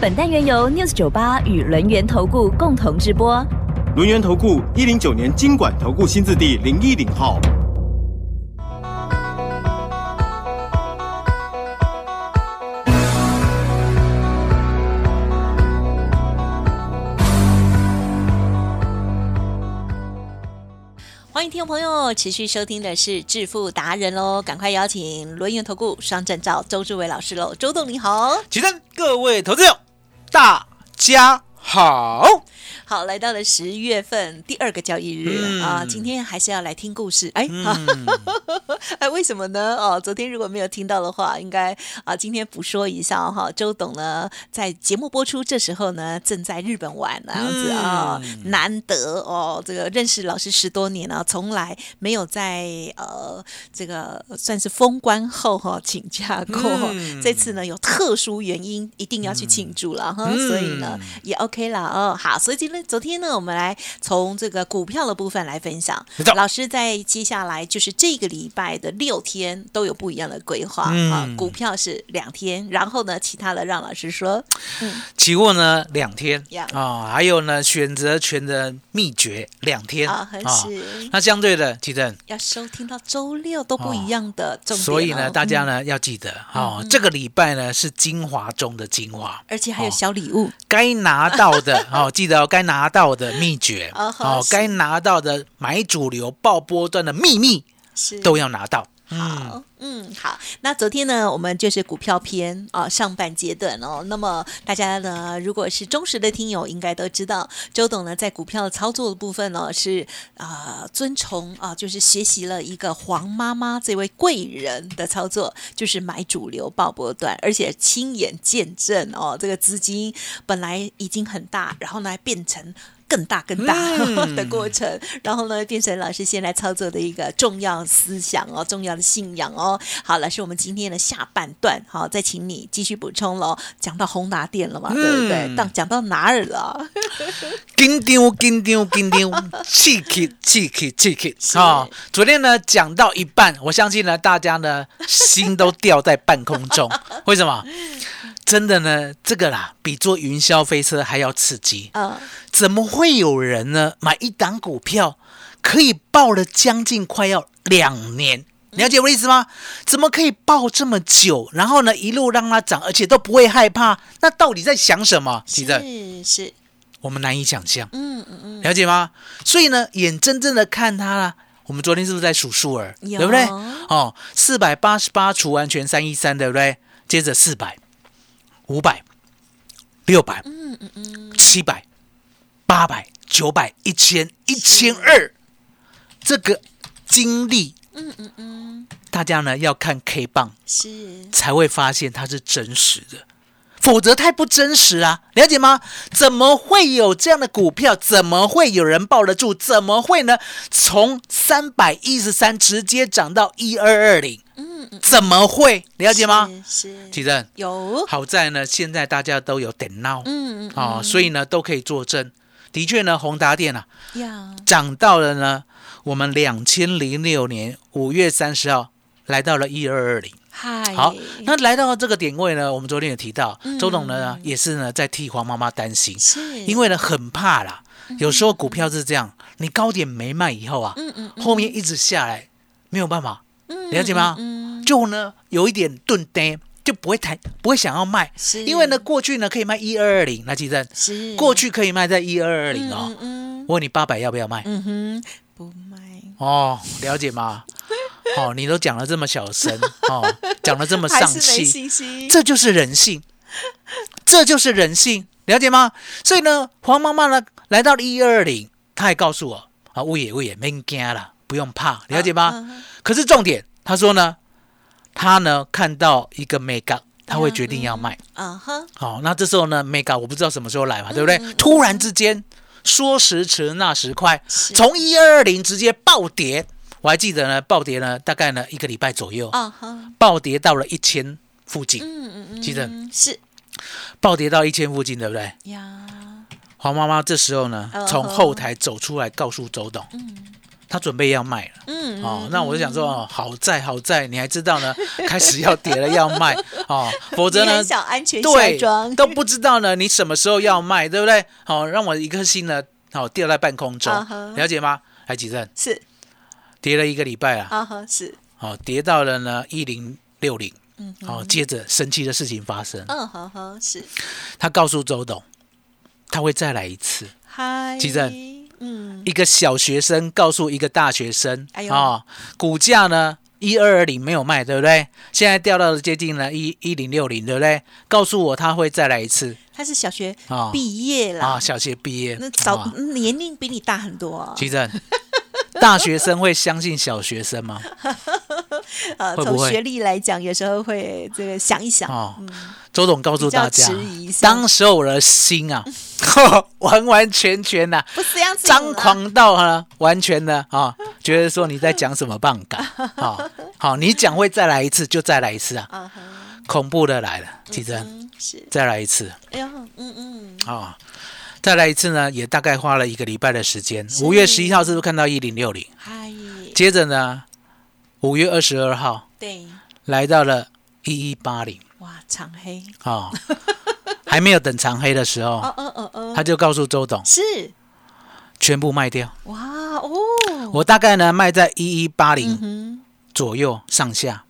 本单元由 News 九八与轮源投顾共同直播。轮源投顾一零九年经管投顾新字第零一零号。欢迎听众朋友持续收听的是致富达人喽，赶快邀请轮源投顾双证照周志伟老师喽，周董你好，起身，各位投资者，大家好。好，来到了十月份第二个交易日、嗯啊，今天还是要来听故事，哎，哎，为什么呢？哦，昨天如果没有听到的话，应该啊，今天补说一下哈。周董呢，在节目播出这时候呢，正在日本玩那样子啊、嗯难得哦，这个认识老师十多年了，从来没有在呃这个算是封关后哈、请假过。嗯这次呢有特殊原因，一定要去庆祝了哈、嗯所以呢也 OK 了哦。好，所以今天昨天呢，我们来从这个股票的部分来分享。老师在接下来就是这个礼拜的六天都有不一样的规划、嗯。啊。股票是两天，然后呢，其他的让老师说。期货呢两天。呀啊，还有呢选择权的秘诀两天。啊，很是。那相对的，提正，要收听到周六都不一样的重点、哦。所以呢，大家嗯呢要记得哦，这个礼拜呢是精华中的精华，而且还有哦小礼物，该拿到的哦，记得哦，该拿到的秘诀 哦，该拿到的买主流爆波段的秘密是都要拿到。好，嗯，好。那昨天呢，我们就是股票篇啊、上半阶段哦。那么大家呢，如果是忠实的听友，应该都知道，周董呢在股票操作的部分呢是啊、遵从啊、就是学习了一个黄妈妈这位贵人的操作，就是买主流爆波段，而且亲眼见证哦，这个资金本来已经很大，然后呢变成。更大更大嗯 的过程，然后呢，变成老师先来操作的一个重要思想哦，重要的信仰哦。好，老师，我们今天的下半段，好，再请你继续补充喽。讲到宏达店了嘛，对不对？嗯到讲到哪儿了？紧张，紧张，紧张，气气气气气气是啊！昨天呢讲到一半，我相信呢大家呢心都掉在半空中，为什么？真的呢，这个啦比坐云霄飞车还要刺激。嗯，怎么会有人呢买一档股票可以抱了将近快要两年？了解我的意思吗？怎么可以抱这么久，然后呢一路让它涨，而且都不会害怕？那到底在想什么？其实是是，我们难以想象。嗯嗯嗯，了解吗？所以呢，眼睁睁的看它啦。我们昨天是不是在数数儿？对不对？哦，四百八十八除完全三一三，对不对？接着四百、五百、六百、嗯嗯嗯，七百、八百、九百、一千、一千二，这个经历，嗯嗯嗯，大家呢要看 K 棒是才会发现它是真实的，否则太不真实啊！了解吗？怎么会有这样的股票？怎么会有人抱得住？怎么会呢？从三百一十三直接涨到一二二零，怎么会？了解吗？是是。其正，有，好在呢，现在大家都有点闹。嗯嗯啊、所以呢都可以作证。的确呢，宏达电啊呀，涨到了呢，我们两千零六年五月三十号来到了一二二零。嗨，好，那来到这个点位呢，我们昨天也提到，嗯。周董呢也是呢在替黄妈妈担心，是。因为呢很怕啦。有时候股票是这样，你高点没卖以后啊，嗯嗯嗯。后面一直下来，没有办法，嗯了解吗？就呢有一点钝呆，就不会太，不会想要卖，是因为呢过去呢可以卖一二二零，那记得是过去可以卖在一二二零哦。嗯嗯我问你八百要不要卖？嗯哼，不卖，哦，了解吗？哦，你都讲了这么小声，哦，讲的这么丧气，这就是人性，这就是人性，了解吗？所以呢，黄妈妈呢来到了一二二零，她还告诉我啊，物业物业没惊了，不用怕，了解吗？可是重点，她说呢，他呢看到一个 mega 他会决定要卖。啊哼，好，那这时候呢，mega 我不知道什么时候来嘛，对不对？突然之间，说时迟那时快，从一二二零直接暴跌，我还记得呢，暴跌呢大概呢一个礼拜左右，啊哈，暴跌到了一千附近，嗯嗯嗯，记得是暴跌到一千附近，对不对？呀，黄妈妈这时候呢，从后台走出来，告诉周董，他准备要卖了。嗯哦，那我就想说，哦，好在好在，你还知道呢，开始要跌了要卖。哦，否则呢想安全都不知道呢，你什么时候要卖，对不对？好、让我一颗心呢，好、掉在半空中。了解吗？来，几阵是。跌了一个礼拜啊，啊哈是，好、跌到了呢一零六零，嗯好、接着神奇的事情发生，嗯好好是，他告诉周董，他会再来一次。嗨，吉正嗯，一个小学生告诉一个大学生，哎呦。哦，股价呢一二二零没有卖，对不对？现在掉到了接近了一一零六零，对不对？告诉我他会再来一次。他是小学啊。毕业了，啊！小学毕业，那早啊。年龄比你大很多啊，其正，大学生会相信小学生吗？呃，会不会？从学历来讲，有时候会这个想一想，哦，周董告诉大家当时候我的心啊，完完全全呐、不是这样子张，狂到呢，完全的啊，觉得说你在讲什么棒感，好好，你讲会再来一次就再来一次啊，恐怖的来了，其实嗯是，再来一次。哎呦，嗯嗯，啊，再来一次呢，也大概花了一个礼拜的时间。五月十一号是不是看到一零六零？嗨，接着呢，五月二十二号对，来到了一一八零。哇，长黑，啊，还没有等长黑的时候，哦哦哦哦，他就告诉周董是，全部卖掉。哇哦，我大概呢卖在一一八嗯零，左右上下。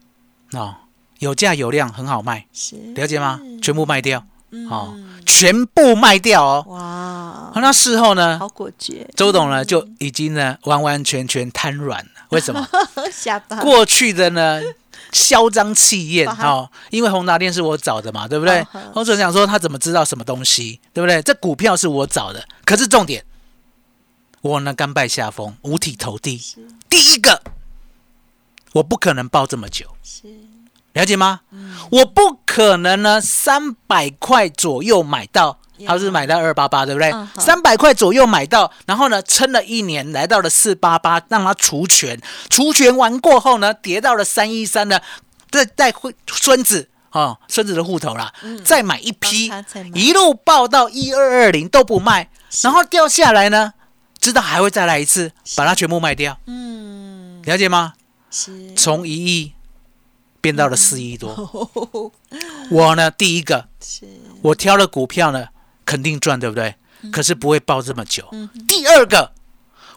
啊，有价有量，很好卖，是，了解吗？全部卖掉。嗯。哦，全部卖掉哦。哇，那事后呢，好果决，周董呢就已经呢完完全全瘫软了。为什么？下巴，过去的呢嚣张气焰 哦，因为宏达电是我找的嘛，对不对嗯哼？我总想说他怎么知道什么东西，对不对？这股票是我找的，可是重点，我呢甘拜下风，五体投地。第一个，我不可能抱这么久，是，了解吗？嗯。我不可能呢三百块左右买到。他是买到二八八，对不对？三百块左右买到，然后呢，撑了一年，来到了四八八，让它除权，除权完过后呢，跌到了三一三呢，再带会孙子哦，孙子的户头啦，再买一批一路报到一二二零都不卖，然后掉下来呢，知道还会再来一次，把它全部卖掉，嗯，了解吗？是，从一亿变到了四亿多，我呢，第一个是，我挑了股票呢，肯定赚，对不对？可是不会抱这么久。嗯。第二个，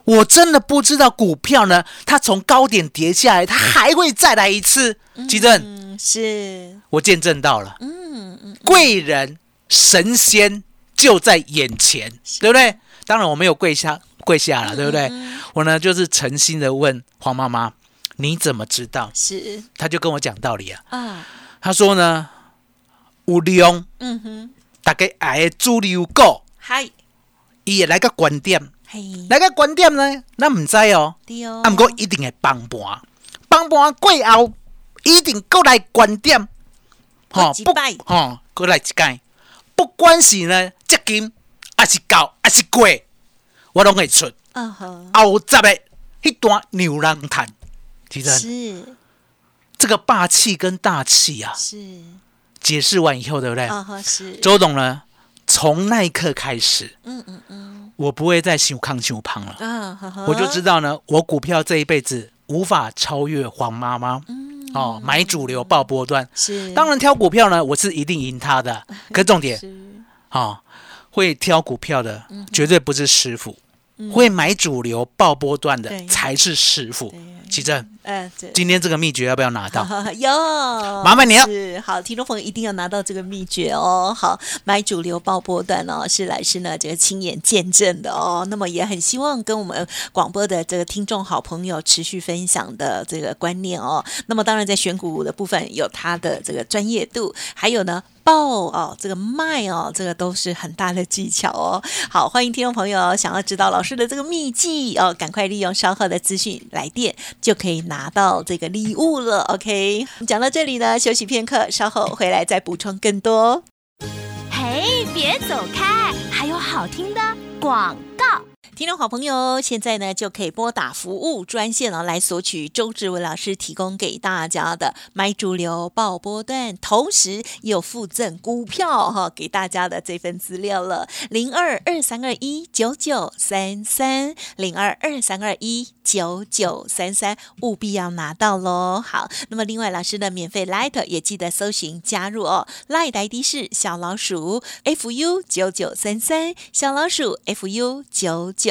我真的不知道股票呢，它从高点跌下来，它还会再来一次。吉正，嗯，是，我见证到了，嗯嗯，贵人神仙就在眼前，对不对？当然我没有跪下跪下了，对不对？嗯我呢就是诚心的问黄妈妈，你怎么知道？是。他就跟我讲道理啊。啊，他说呢，有量嗯哼，大概爱的主流股，嗨，伊会来个观点。嘿，来个观点呢，咱唔知哦，对哦，啊，毋过一定会帮盘，帮盘过后一定过来观点，吼不吼，过来一届，不管是呢接近，还是高，还是过，我拢会出。嗯哼，后十的迄段牛郎炭，其实是。这个霸气跟大气啊，是，解释完以后，对不对？啊哈是，周董呢，从那一刻开始，嗯嗯嗯，我不会再修康修胖了。我就知道呢，我股票这一辈子无法超越黄妈妈。哦，买主流报波段，是，当然挑股票呢，我是一定赢他的。可重点，是，哦，会挑股票的绝对不是师傅，会买主流报波段的才是师傅。对。奇正，嗯，对。今天这个秘诀要不要拿到？有，麻烦你了是好，听众朋友一定要拿到这个秘诀哦。好，买主流爆波段哦，是来是呢这个亲眼见证的哦。那么也很希望跟我们广播的这个听众好朋友持续分享的这个观念哦。那么当然在选股的部分有他的这个专业度，还有呢。报哦，这个卖哦，这个都是很大的技巧哦。好，欢迎听众朋友想要知道老师的这个秘籍哦，赶快利用稍后的资讯来电就可以拿到这个礼物了。OK，讲到这里呢，休息片刻，稍后回来再补充更多。嘿，别走开，还有好听的广告。听众好朋友，现在呢就可以拨打服务专线哦，来索取周志伟老师提供给大家的买主流报波段，同时也有附赠股票哈给大家的这份资料了，零二二三二一九九三三零二二三二一九九三三，务必要拿到喽。好，那么另外老师的免费 Light 也记得搜寻加入哦，Light ID 是小老鼠 fu 九九三三，小老鼠 fu 九九。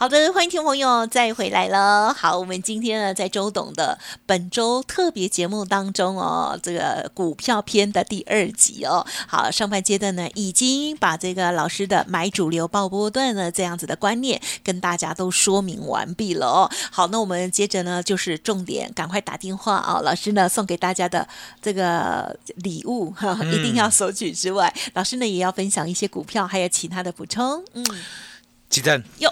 好的，欢迎听众朋友再回来了。好，我们今天呢，在周董的本周特别节目当中哦，这个股票篇的第二集哦。好，上半阶段呢，已经把这个老师的买主流报波段呢这样子的观念跟大家都说明完毕了哦。好，那我们接着呢，就是重点，赶快打电话啊！老师呢送给大家的这个礼物哈，一定要索取之外，老师呢也要分享一些股票，还有其他的补充。嗯，鸡蛋哟。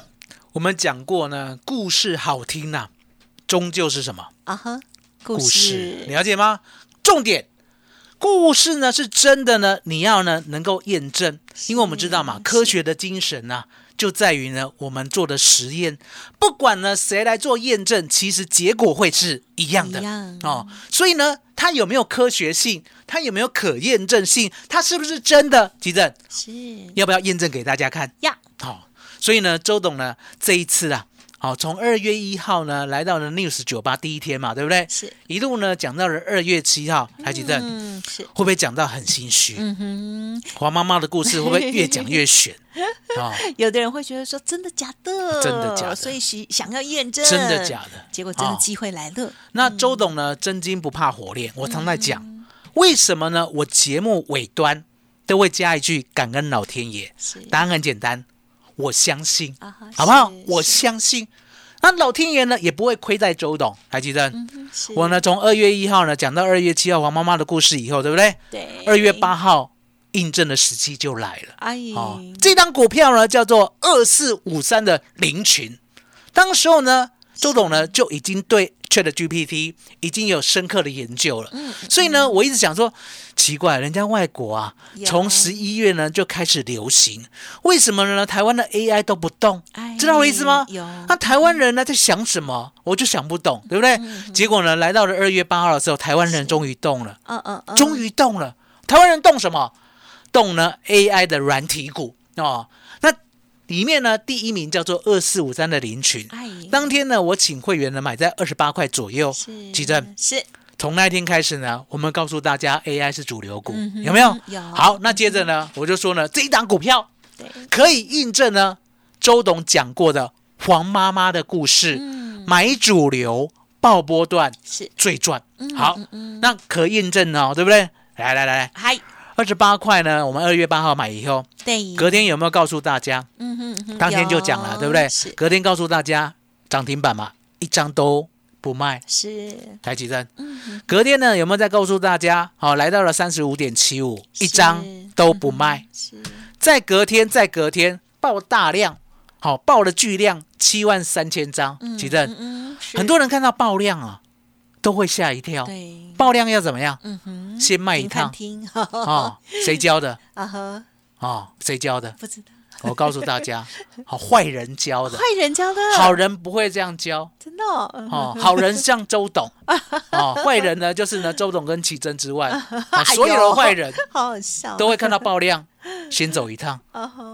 我们讲过呢，故事好听呐，终究是什么啊？哈，故事了解吗？重点，故事呢是真的呢，你要呢能够验证，因为我们知道嘛，科学的精神呢就在于呢，我们做的实验，不管呢谁来做验证，其实结果会是一样的哦。所以呢，它有没有科学性？它有没有可验证性？它是不是真的？吉正是要不要验证给大家看？要好。所以呢，周董呢这一次啊，好，从二月一号呢来到了 News 酒吧第一天嘛，对不对？是一路呢讲到了二月七号，台积电，嗯，是会不会讲到很心虚？嗯哼，黄妈妈的故事会不会越讲越悬？啊，有的人会觉得说真的假的？真的假的？所以想想要验证真的假的？结果真的机会来了。那周董呢，真金不怕火炼，我常在讲，为什么呢？我节目尾端都会加一句感恩老天爷，答案很简单。我相信，好不好？我相信，那老天爷呢也不会亏待周董，还记得？我呢从二月一号呢讲到二月七号黄妈妈的故事以后，对不对？对。二月八号印证的时机就来了。哎，这张股票呢叫做二四五三的林群，当时候呢周董呢就已经对。Chat GPT 已经有深刻的研究了，所以呢，我一直想说，奇怪，人家外国啊，从十一月呢就开始流行，为什么呢？台湾的 AI 都不动，知道我意思吗？有。那台湾人呢在想什么？我就想不懂，对不对？结果呢，来到了二月八号的时候，台湾人终于动了，嗯嗯，终于动了。台湾人动什么？动呢 AI 的软体股哦。里面呢，第一名叫做二四五三的林群。当天呢，我请会员呢买在二十八块左右。是，正是。从那一天开始呢，我们告诉大家 AI 是主流股，有没有？有。好，那接着呢，我就说呢，这一档股票可以印证呢，周董讲过的黄妈妈的故事，买主流爆波段是最赚。好，那可印证哦，对不对？来来来来，嗨。二十八块呢，我们二月八号买以后，对，隔天有没有告诉大家？嗯哼，当天就讲了，对不对？是，隔天告诉大家涨停板嘛，一张都不卖。是，台积电。嗯隔天呢，有没有再告诉大家？好，来到了三十五点七五，一张都不卖。是，再隔天，再隔天爆大量，好，爆了巨量七万三千张。嗯，奇正，嗯，很多人看到爆量啊。都会吓一跳，对，爆量要怎么样？嗯哼，先卖一趟，哦，谁教的？啊呵，哦，谁教的？不知道。我告诉大家，好，坏人教的，坏人教的，好人不会这样教，真的。哦，好人像周董，哦，坏人呢就是呢周董跟奇珍之外，所有的坏人，好好笑，都会看到爆量，先走一趟。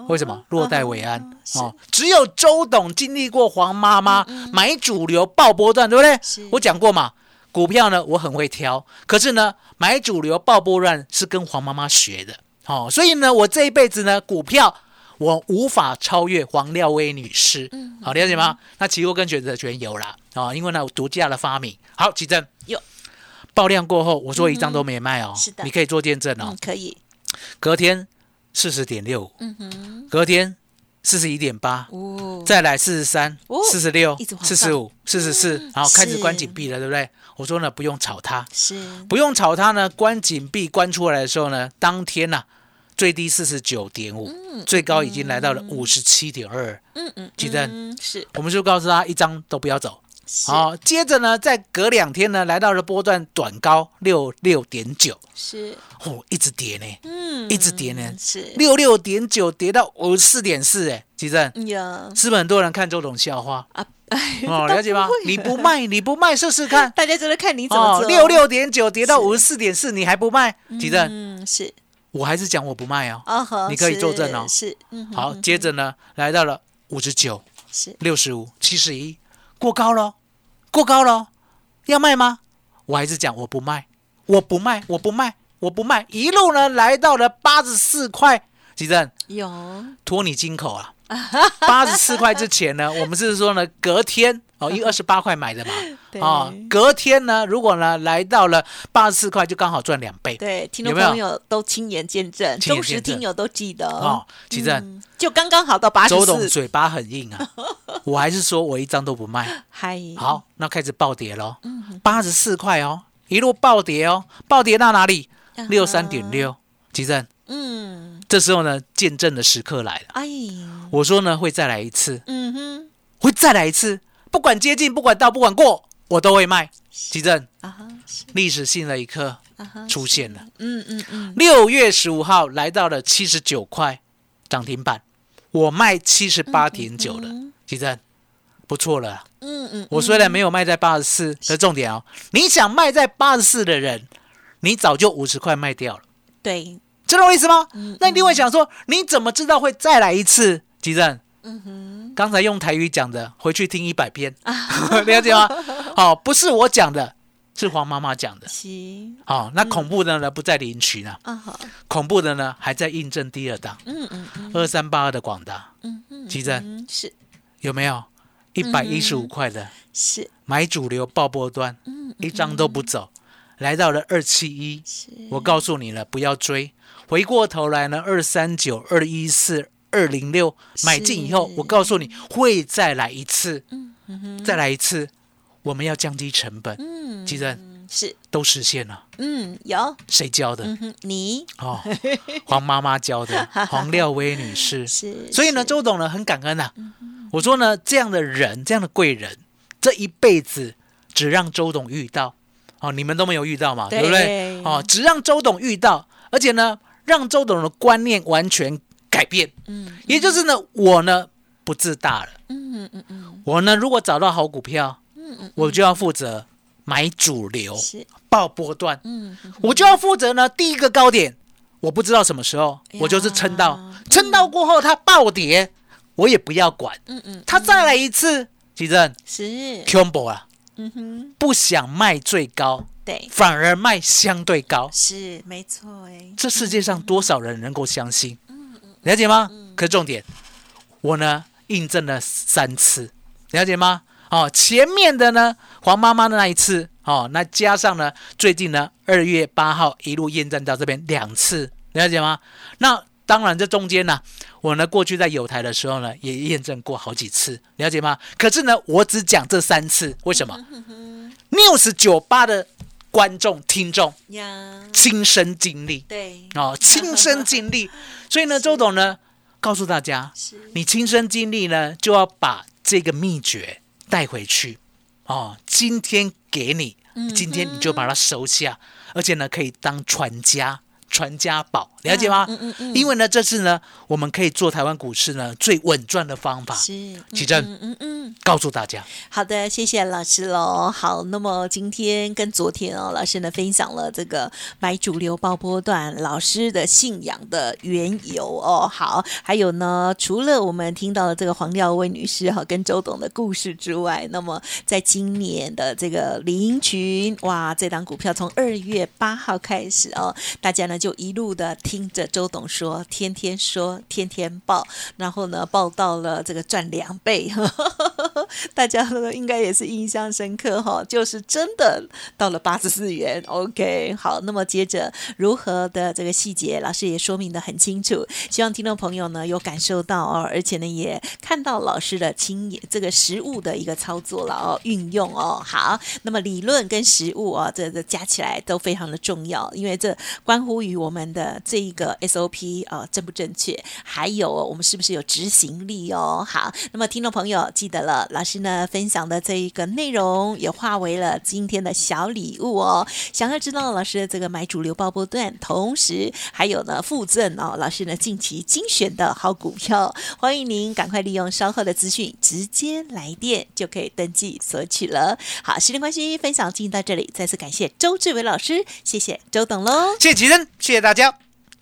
为什么？落袋为安。哦，只有周董经历过黄妈妈买主流爆波段，对不对？我讲过嘛。股票呢，我很会挑，可是呢，买主流爆波乱是跟黄妈妈学的。哦，所以呢，我这一辈子呢，股票我无法超越黄廖威女士。嗯。好，了解吗？那期货跟选择权有啦，啊、因为呢，我独家的发明。好，奇正。有。爆量过后，我说一张都没卖哦，是的。你可以做见证哦。嗯，可以，隔天四十点六，嗯哼，隔天四十一点八，哦，再来四十三哦、四十六四十五、四十四，然后开始关紧闭了，对不对？我说呢，不用炒它，是，不用炒它呢，关紧闭关出来的时候呢，当天呐、最低四十九点五，最高已经来到了五十七点二。嗯嗯，记得。嗯是。我们就告诉他一张都不要走。是。好、接着呢，再隔两天呢，来到了波段短高六六点九，是，哦，一直跌呢，嗯，一直跌呢，是，六六点九跌到五十四点四，哎，吉正，呀。是不是很多人看周董笑话？啊，哎哦，了解吗？你不卖，你不卖试试看。大家就在看你怎么哦，做，六六点九跌到五十四点四，你还不卖？吉正，嗯，是，我还是讲我不卖哦。哦呵，你可以作证哦。是，嗯哼，好，嗯接着呢，来到了五十九、是，六十五、七十一，过高了，过高了，要卖吗？我还是讲我不卖，我不卖，我不卖，我不卖，一路呢来到了八十四块。吉正，有，托你金口啊！八十四块之前呢，我们是说呢，隔天哦，因为二十八块买的嘛，啊哦，隔天呢，如果呢来到了八十四块，就刚好赚两倍。对，听众朋友都亲眼见证，忠实听友都记得。哦，其正，嗯就刚刚好到八十周董，嘴巴很硬啊，我还是说我一张都不卖。嗨，好，那开始暴跌喽，嗯八十四块哦，一路暴跌哦，暴跌到哪里？六三点六，吉正，嗯，这时候呢，见证的时刻来了。哎，我说呢，会再来一次，嗯哼，会再来一次，不管接近，不管到，不管过，我都会卖。吉正，啊哈，历史性的一刻啊，出现了。嗯嗯嗯，六月十五号来到了七十九块涨停板，我卖七十八点九了，吉正，不错了啊。嗯嗯，我虽然没有卖在八十四，可重点哦，你想卖在八十四的人，你早就五十块卖掉了，对，知道我意思吗？嗯那你会想说，你怎么知道会再来一次？吉正，刚才用台语讲的，回去听一百遍，了解吗？好、不是我讲的，是黄妈妈讲的。行好、那恐怖的呢不在领取呢，啊好，恐怖的呢还在印证第二档嗯嗯嗯二三八二的广大，嗯嗯，吉正嗯是有没有？一百一十五块的是买主流爆波端，嗯一张都不走，来到了二七一，是，我告诉你了，不要追。回过头来呢，二三九、二一四、二零六买进以后，我告诉你会再来一次，再来一次，我们要降低成本。嗯记得是，都实现了，嗯有，谁教的？嗯，你。哦，黄妈妈教的，黄廖威女士。是，所以呢，周董呢很感恩呐、我说呢，这样的人，这样的贵人，这一辈子只让周董遇到。哦，你们都没有遇到嘛，对。不对？对？哦，只让周董遇到，而且呢，让周董的观念完全改变。嗯也就是呢，我呢不自大了。嗯嗯嗯，我呢，如果找到好股票，我就要负责买主流、是，报波段，嗯我就要负责呢第一个高点，我不知道什么时候，我就是撑到，撑到过后它暴跌，我也不要管，嗯嗯它再来一次，奇正是，combo 啊，嗯哼，不想卖最高，对，反而卖相对高，是没错哎，这世界上多少人能够相信嗯？了解吗？可重点，我呢印证了三次，了解吗？哦，前面的呢，黄妈妈的那一次，哦，那加上呢，最近呢，二月八号一路验证到这边两次，了解吗？那当然，这中间呢，我呢过去在有台的时候呢，也验证过好几次，了解吗？可是呢，我只讲这三次，为什么？News 九八的观众听众呀，亲身经历，对，哦，亲身经历。所以呢，周董呢告诉大家，你亲身经历呢，就要把这个秘诀带回去。哦，今天给你，今天你就把它收下，而且呢，可以当传家。传家宝，了解吗？嗯嗯嗯因为呢，这次呢，我们可以做台湾股市呢最稳赚的方法。是，启正嗯嗯嗯。告诉大家，好的，谢谢老师喽。好，那么今天跟昨天哦，老师呢分享了这个买主流爆波段老师的信仰的缘由哦。好，还有呢，除了我们听到了这个黄廖威女士哈跟周董的故事之外，那么在今年的这个林群哇，这档股票从二月八号开始哦，大家呢就一路的听。听着周董说，天天说，天天报，然后呢报到了这个赚两倍，大家应该也是印象深刻哈，就是真的到了八十四元。OK，好，那么接着如何的这个细节，老师也说明的很清楚，希望听众朋友呢有感受到哦，而且呢也看到老师的亲眼这个实物的一个操作了哦，运用哦。好，那么理论跟实物啊，这这加起来都非常的重要，因为这关乎于我们的这一个 SOP 啊正不正确，还有我们是不是有执行力哦。好，那么听众朋友记得了，老师呢分享的这一个内容也化为了今天的小礼物哦。想要知道老师的这个买主流爆波段，同时还有呢附赠哦，老师呢近期精选的好股票，欢迎您赶快利用稍后的资讯直接来电就可以登记索取了。好，时间关系，分享进行到这里，再次感谢周志伟老师，谢谢周董喽。谢谢吉，谢谢大家，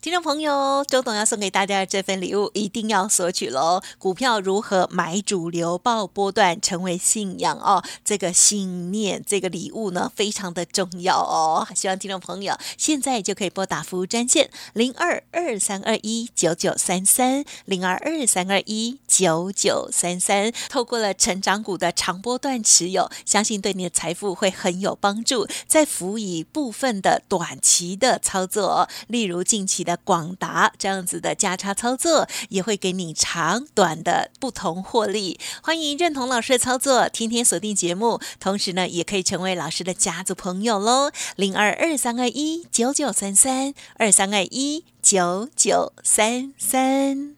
听众朋友，周董要送给大家的这份礼物，一定要索取喽！股票如何买主流、报波段，成为信仰哦？这个信念，这个礼物呢，非常的重要哦！希望听众朋友现在就可以拨打服务专线零二二三二一九九三三零二二三二一九九三三，透过了成长股的长波段持有，相信对你的财富会很有帮助。再辅以部分的短期的操作，例如近期的。广达这样子的价差操作，也会给你长短的不同获利。欢迎认同老师的操作，天天锁定节目，同时呢，也可以成为老师的家族朋友喽。零二二三二一九九三三二三二一九九三三。